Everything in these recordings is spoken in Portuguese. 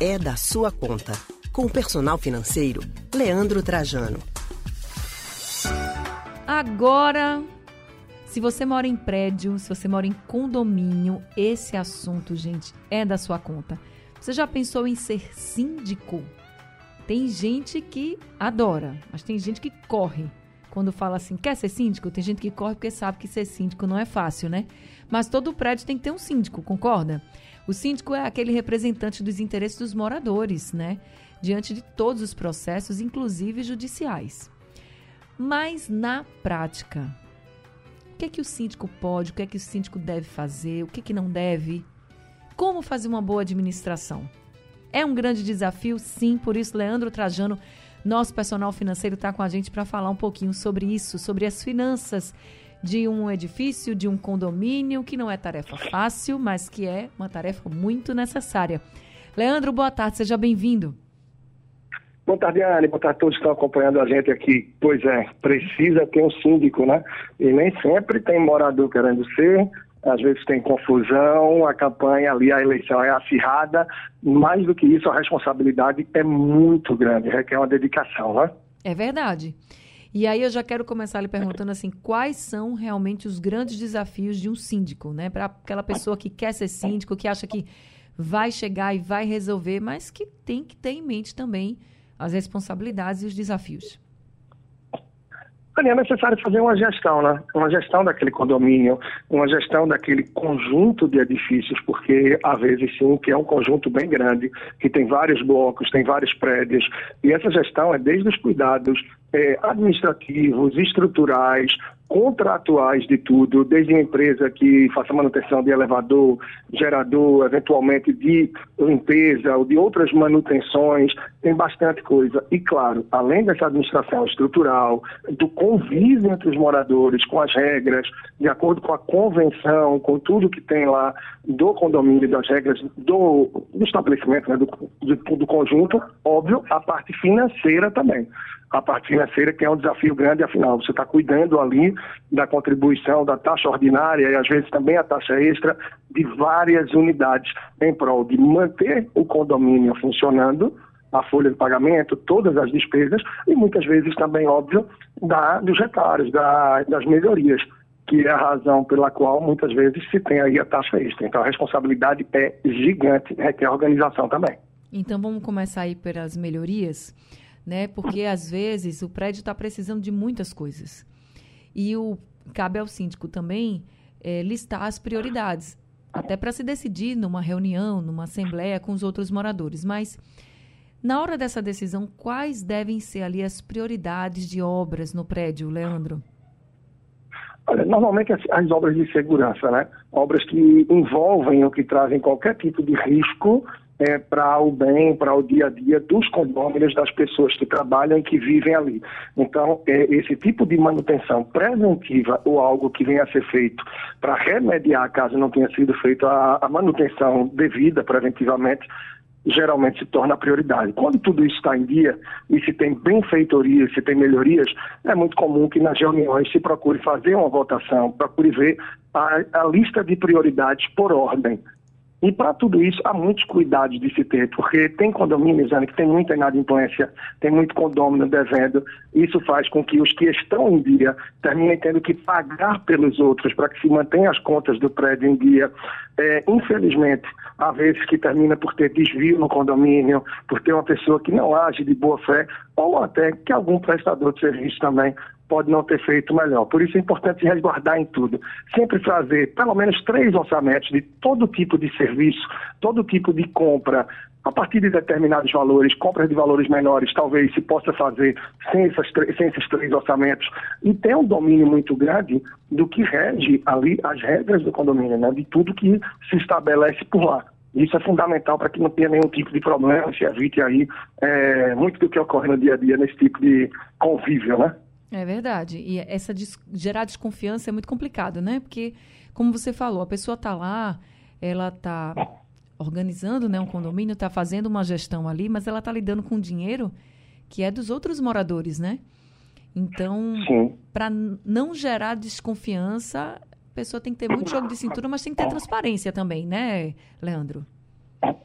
é da sua conta. Com o personal financeiro, Leandro Trajano. Agora, se você mora em prédio, se você mora em condomínio, esse assunto, gente, é da sua conta. Você já pensou em ser síndico? Tem gente que adora, mas tem gente que corre. Quando fala assim, quer ser síndico? Tem gente que corre porque sabe que ser síndico não é fácil, né? Mas todo prédio tem que ter um síndico, concorda? O síndico é aquele representante dos interesses dos moradores, né? Diante de todos os processos, inclusive judiciais. Mas na prática, o que é que o síndico pode, o que é que o síndico deve fazer, o que, é que não deve? Como fazer uma boa administração? É um grande desafio, sim, por isso Leandro Trajano, nosso personal financeiro, está com a gente para falar um pouquinho sobre isso, sobre as finanças de um edifício, de um condomínio, que não é tarefa fácil, mas que é uma tarefa muito necessária. Leandro, boa tarde, seja bem-vindo. Boa tarde, Anne. Boa tarde a todos que estão acompanhando a gente aqui. Pois é, precisa ter um síndico, né? E nem sempre tem morador querendo ser, às vezes tem confusão, a campanha ali, a eleição é acirrada. Mais do que isso, a responsabilidade é muito grande, requer uma dedicação, né? É verdade. E aí eu já quero começar lhe perguntando assim, quais são realmente os grandes desafios de um síndico, né? Para aquela pessoa que quer ser síndico, que acha que vai chegar e vai resolver, mas que tem que ter em mente também as responsabilidades e os desafios. É necessário fazer uma gestão, né? Uma gestão daquele condomínio, uma gestão daquele conjunto de edifícios, porque às vezes sim, que é um conjunto bem grande, que tem vários blocos, tem vários prédios, e essa gestão é desde os cuidados é, administrativos, estruturais, contratuais de tudo, desde uma empresa que faça manutenção de elevador, gerador, eventualmente de limpeza ou de outras manutenções, tem bastante coisa. E claro, além dessa administração estrutural, do convívio entre os moradores com as regras, de acordo com a convenção, com tudo que tem lá do condomínio, das regras do, do estabelecimento, né, do, do, do conjunto, óbvio, a parte financeira também a parte financeira, que é um desafio grande, afinal, você está cuidando ali da contribuição da taxa ordinária e às vezes também a taxa extra de várias unidades em prol de manter o condomínio funcionando, a folha de pagamento, todas as despesas e muitas vezes também, óbvio, da, dos reparos, da, das melhorias, que é a razão pela qual muitas vezes se tem aí a taxa extra. Então a responsabilidade é gigante, requer organização também. Então vamos começar aí pelas melhorias né? Porque às vezes o prédio está precisando de muitas coisas. E o cabe ao síndico também é, listar as prioridades, até para se decidir numa reunião, numa assembleia com os outros moradores. Mas na hora dessa decisão, quais devem ser ali as prioridades de obras no prédio, Leandro? Olha, normalmente as, as, obras de segurança, né? Obras que envolvem ou que trazem qualquer tipo de risco é, para o bem, para o dia a dia dos condôminos, das pessoas que trabalham e que vivem ali. Então, é, esse tipo de manutenção preventiva ou algo que venha a ser feito para remediar caso não tenha sido feita a, manutenção devida preventivamente, geralmente se torna prioridade. Quando tudo isso está em dia e se tem benfeitorias, se tem melhorias, é muito comum que nas reuniões se procure fazer uma votação, procure ver a, a lista de prioridades por ordem. E para tudo isso, há muitos cuidados de se ter, porque tem condomínios, Ana, que tem muita inadimplência, tem muito condomínio devendo. Isso faz com que os que estão em dia terminem tendo que pagar pelos outros para que se mantenham as contas do prédio em dia. É, infelizmente, há vezes que termina por ter desvio no condomínio, por ter uma pessoa que não age de boa fé, ou até que algum prestador de serviço também pode não ter feito melhor. Por isso é importante resguardar em tudo. Sempre fazer pelo menos três orçamentos de todo tipo de serviço, todo tipo de compra, a partir de determinados valores, compras de valores menores, talvez se possa fazer sem, essas, sem esses três orçamentos, e ter um domínio muito grande do que rege ali as regras do condomínio, né? de tudo que se estabelece por lá. Isso é fundamental para que não tenha nenhum tipo de problema, se evite aí é, muito do que ocorre no dia a dia nesse tipo de convívio, né? É verdade. E essa des gerar desconfiança é muito complicado, né? Porque, como você falou, a pessoa está lá, ela está organizando né, um condomínio, está fazendo uma gestão ali, mas ela está lidando com dinheiro que é dos outros moradores, né? Então, para não gerar desconfiança, a pessoa tem que ter muito jogo de cintura, mas tem que ter transparência também, né, Leandro?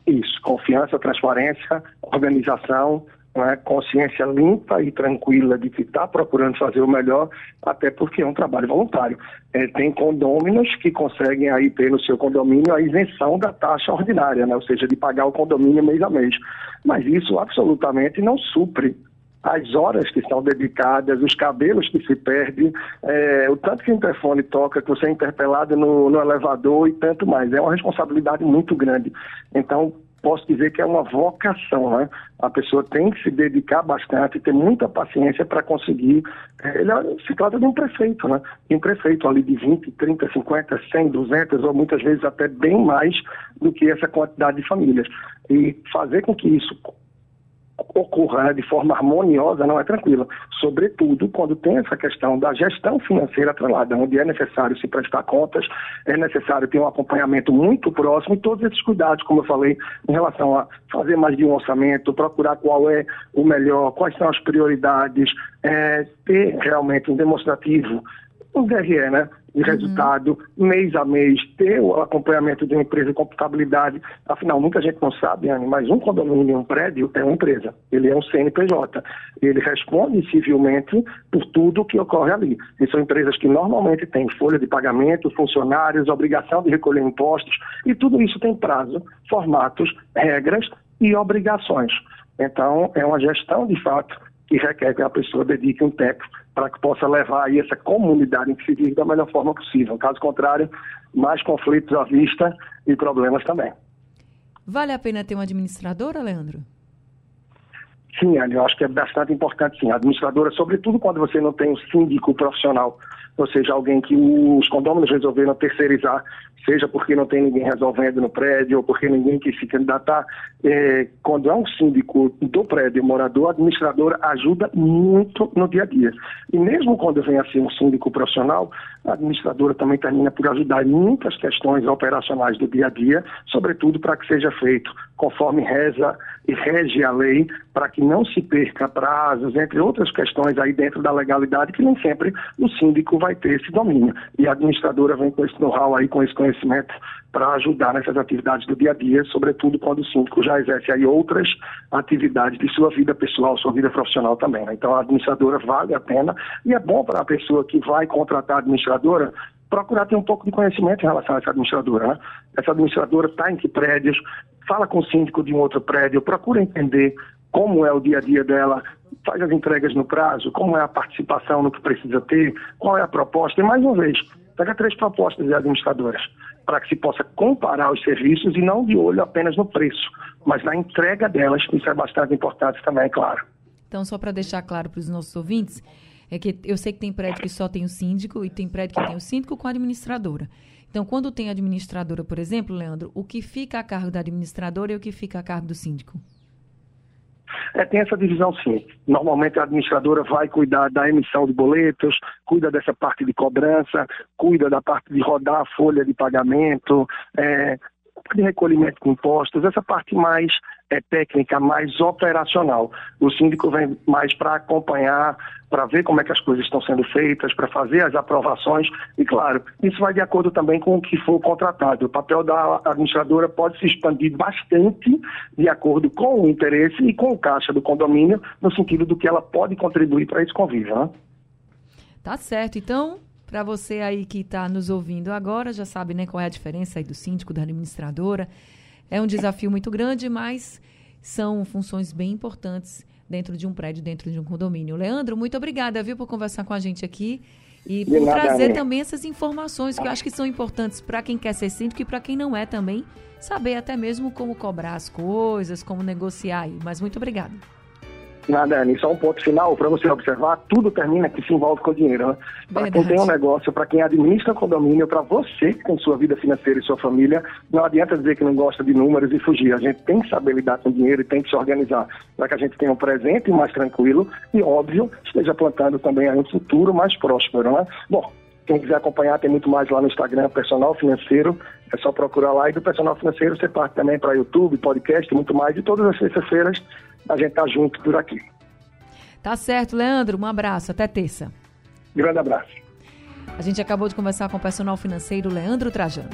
Isso, confiança, transparência, organização, é? consciência limpa e tranquila de que está procurando fazer o melhor, até porque é um trabalho voluntário. É, tem condôminos que conseguem aí pelo seu condomínio a isenção da taxa ordinária, né? ou seja, de pagar o condomínio mês a mês. Mas isso absolutamente não supre as horas que são dedicadas, os cabelos que se perdem, é, o tanto que o interfone toca, que você é interpelado no, no elevador e tanto mais. É uma responsabilidade muito grande. Então, posso dizer que é uma vocação, né? A pessoa tem que se dedicar bastante, ter muita paciência para conseguir. Eh, ele é, se trata de um prefeito, né? um prefeito ali de 20, 30, 50, 100, 200 ou muitas vezes até bem mais do que essa quantidade de famílias. E fazer com que isso ocorra de forma harmoniosa não é tranquila. Sobretudo quando tem essa questão da gestão financeira atrelada, onde é necessário se prestar contas, é necessário ter um acompanhamento muito próximo e todos esses cuidados, como eu falei, em relação a fazer mais de um orçamento, procurar qual é o melhor, quais são as prioridades, é, ter realmente um demonstrativo um DRE, né? De resultado, uhum. mês a mês, ter o acompanhamento de uma empresa de computabilidade. Afinal, muita gente não sabe, Anne, mas um condomínio, um prédio, é uma empresa. Ele é um CNPJ. Ele responde civilmente por tudo que ocorre ali. E são empresas que normalmente têm folha de pagamento, funcionários, obrigação de recolher impostos, e tudo isso tem prazo, formatos, regras e obrigações. Então, é uma gestão, de fato, que requer que a pessoa dedique um tempo para que possa levar aí essa comunidade vive da melhor forma possível. Caso contrário, mais conflitos à vista e problemas também. Vale a pena ter uma administradora, Leandro? Sim, eu acho que é bastante importante sim. A administradora, sobretudo quando você não tem um síndico profissional, ou seja, alguém que os condôminos resolveram terceirizar seja porque não tem ninguém resolvendo no prédio ou porque ninguém quis se candidatar. É, quando é um síndico do prédio morador, a administradora ajuda muito no dia a dia. E mesmo quando vem assim um síndico profissional, a administradora também termina por ajudar em muitas questões operacionais do dia a dia, sobretudo para que seja feito conforme reza e rege a lei, para que não se perca prazos, entre outras questões aí dentro da legalidade, que nem sempre o síndico vai ter esse domínio. E a administradora vem com esse know-how aí, com esse conhecimento para ajudar nessas atividades do dia a dia, sobretudo quando o síndico já exerce aí outras atividades de sua vida pessoal, sua vida profissional também. Né? Então a administradora vale a pena e é bom para a pessoa que vai contratar a administradora procurar ter um pouco de conhecimento em relação a essa administradora. Né? Essa administradora está em que prédios, fala com o síndico de um outro prédio, procura entender como é o dia a dia dela, faz as entregas no prazo, como é a participação no que precisa ter, qual é a proposta. E mais uma vez, pega três propostas de administradoras para que se possa comparar os serviços e não de olho apenas no preço, mas na entrega delas, isso é bastante importante também, claro. Então, só para deixar claro para os nossos ouvintes, é que eu sei que tem prédio que só tem o síndico e tem prédio que tem o síndico com a administradora. Então, quando tem administradora, por exemplo, Leandro, o que fica a cargo da administradora e o que fica a cargo do síndico? É, tem essa divisão sim. Normalmente a administradora vai cuidar da emissão de boletos, cuida dessa parte de cobrança, cuida da parte de rodar a folha de pagamento, é, de recolhimento de impostos, essa parte mais é, técnica, mais operacional. O síndico vem mais para acompanhar, para ver como é que as coisas estão sendo feitas, para fazer as aprovações e, claro, isso vai de acordo também com o que for contratado. O papel da administradora pode se expandir bastante de acordo com o interesse e com o caixa do condomínio, no sentido do que ela pode contribuir para esse convívio. Né? Tá certo. Então, para você aí que está nos ouvindo agora, já sabe né, qual é a diferença aí do síndico, da administradora. É um desafio muito grande, mas são funções bem importantes dentro de um prédio, dentro de um condomínio. Leandro, muito obrigada, viu, por conversar com a gente aqui e por nada, trazer também essas informações que eu acho que são importantes para quem quer ser síndico e para quem não é também, saber até mesmo como cobrar as coisas, como negociar aí. Mas muito obrigada. Nada, Anny, só um ponto final para você observar, tudo termina que se envolve com dinheiro. Né? Para quem tem um negócio, para quem administra condomínio, para você tem sua vida financeira e sua família, não adianta dizer que não gosta de números e fugir. A gente tem que saber lidar com dinheiro e tem que se organizar para que a gente tenha um presente mais tranquilo e, óbvio, esteja plantando também um futuro mais próspero. Né? Bom, quem quiser acompanhar, tem muito mais lá no Instagram, Personal Financeiro. É só procurar lá. E do Personal Financeiro você parte também para YouTube, podcast, muito mais. E todas as sextas-feiras a gente tá junto por aqui. Tá certo, Leandro. Um abraço. Até terça. Grande abraço. A gente acabou de conversar com o personal financeiro Leandro Trajano.